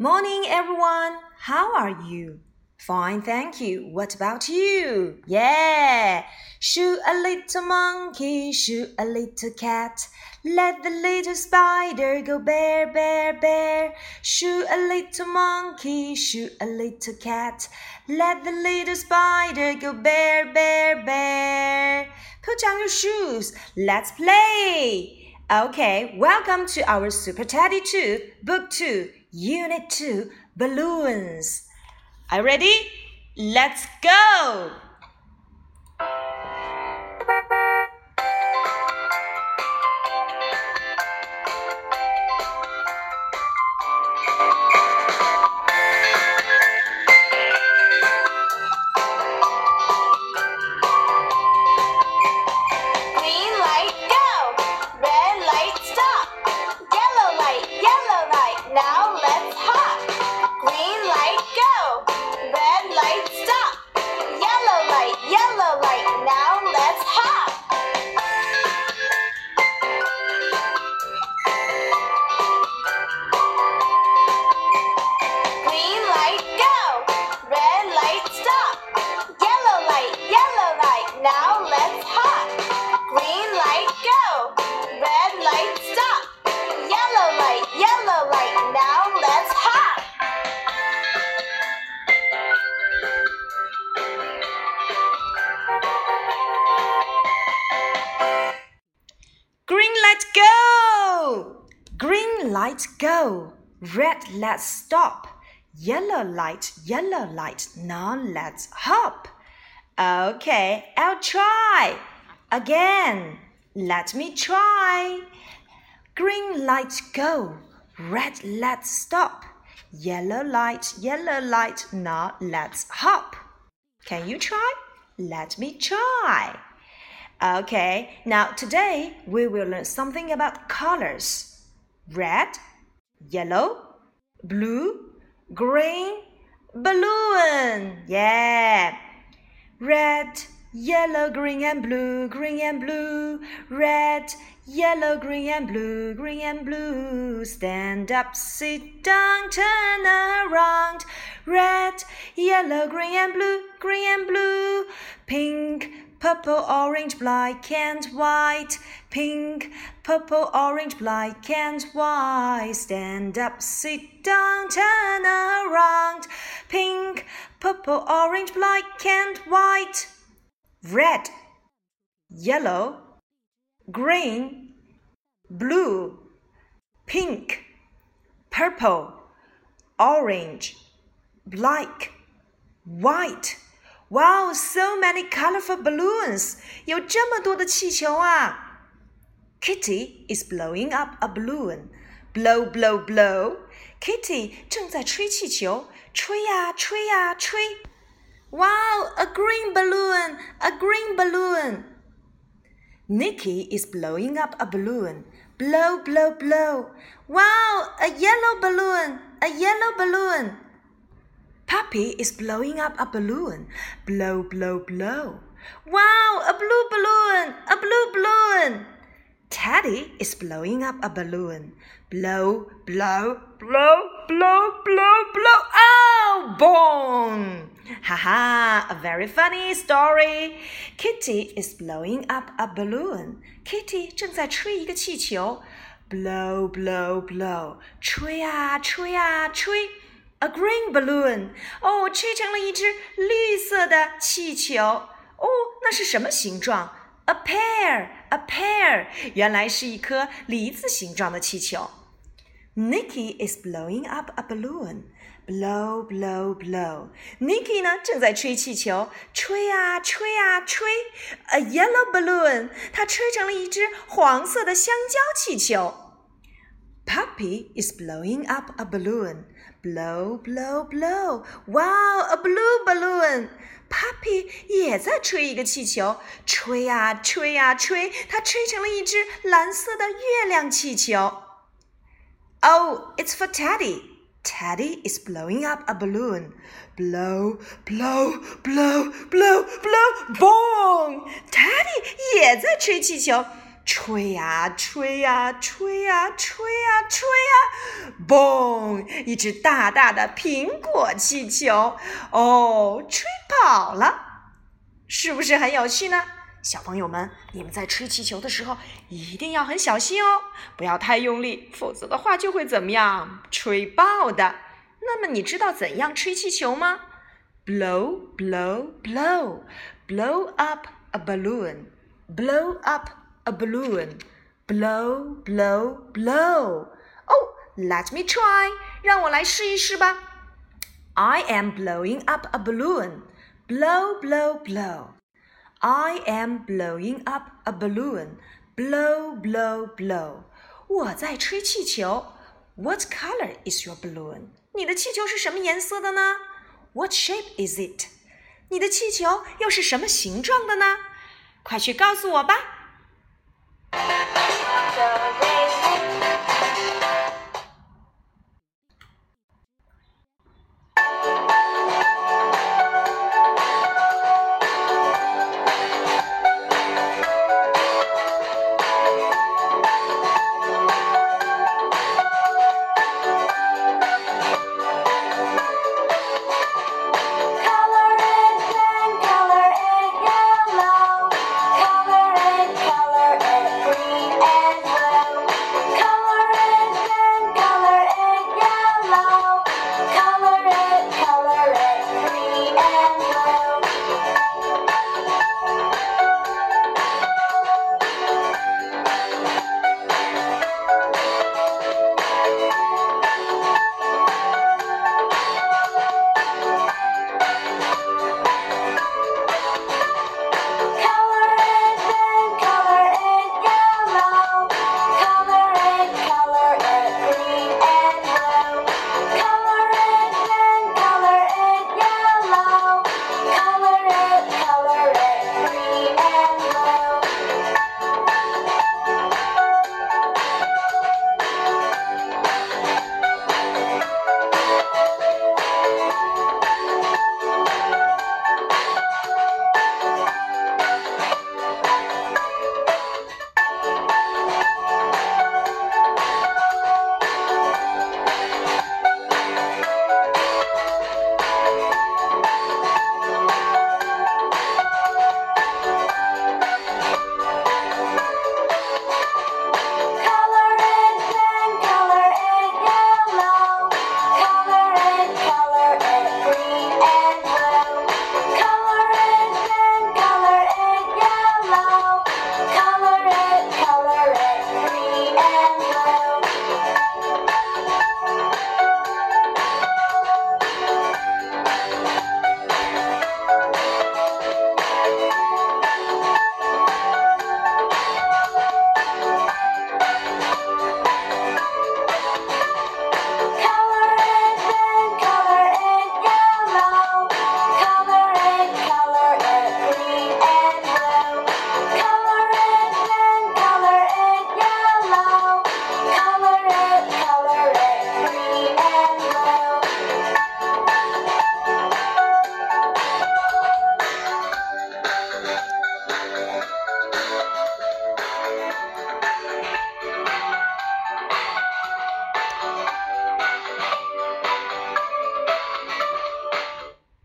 Morning, everyone. How are you? Fine, thank you. What about you? Yeah. Shoot a little monkey, shoot a little cat. Let the little spider go bear, bear, bear. Shoot a little monkey, shoot a little cat. Let the little spider go bear, bear, bear. Put on your shoes. Let's play. Okay, welcome to our Super Teddy 2, Book 2, Unit 2, Balloons. Are you ready? Let's go! Light, go. Red let's stop. Yellow light, yellow light, now let's hop. Okay, I'll try. Again, let me try. Green light, go. Red let's stop. Yellow light, yellow light, now let's hop. Can you try? Let me try. Okay, now today we will learn something about colors red, yellow, blue, green, balloon. Yeah. Red, yellow, green, and blue, green and blue. Red, yellow, green, and blue, green and blue. Stand up, sit down, turn around. Red, yellow, green, and blue, green and blue. Pink, purple, orange, black and white. Pink, purple, orange, black and white. Stand up, sit down, turn around. Pink, purple, orange, black and white. Red, yellow, green, blue, pink, purple, orange, black, white. Wow, so many colorful balloons! 有这么多的气球啊！Kitty is blowing up a balloon. Blow, blow, blow. Kitty 正在吹气球，吹呀吹呀吹。Wow, a green balloon, a green balloon. Nikki is blowing up a balloon. Blow, blow, blow. Wow, a yellow balloon, a yellow balloon. Puppy is blowing up a balloon. Blow, blow, blow. Wow, a blue balloon, a blue balloon. Teddy is blowing up a balloon. Blow, blow, blow, blow, blow, blow. Oh, boom! Haha, a very funny story. Kitty is blowing up a balloon. Kitty 正在吹一个气球。Blow, blow, blow. 吹啊，吹啊，吹。 A green balloon. 哦，吹成了一只绿色的气球。哦，那是什么形状？A pear, a pear，原来是一颗梨子形状的气球。Nikki is blowing up a balloon. Blow, blow, blow. Nikki 呢正在吹气球，吹啊吹啊吹。A yellow balloon，它吹成了一只黄色的香蕉气球。 Puppy is blowing up a balloon. Blow, blow, blow. Wow, a blue balloon. Puppy 也在吹一个气球，吹啊吹啊吹，它吹成了一只蓝色的月亮气球。Oh, it's for Teddy. Teddy is blowing up a balloon. Blow, blow, blow, blow, blow, boom! Teddy 也在吹气球， 吹呀吹呀吹呀吹呀吹呀，嘣！一只大大的苹果气球，哦，吹跑了，是不是很有趣呢？小朋友们，你们在吹气球的时候一定要很小心哦，不要太用力，否则的话就会怎么样？吹爆的。那么你知道怎样吹气球吗？Blow, blow, blow, blow up a balloon, blow up a balloon, blow, blow, blow. Oh, let me try. 让我来试一试吧。I am blowing up a balloon. Blow, blow, blow. I am blowing up a balloon. Blow, blow, blow. 我在吹气球。What color is your balloon? 你的气球是什么颜色的呢？What shape is it? 你的气球又是什么形状的呢？快去告诉我吧。 so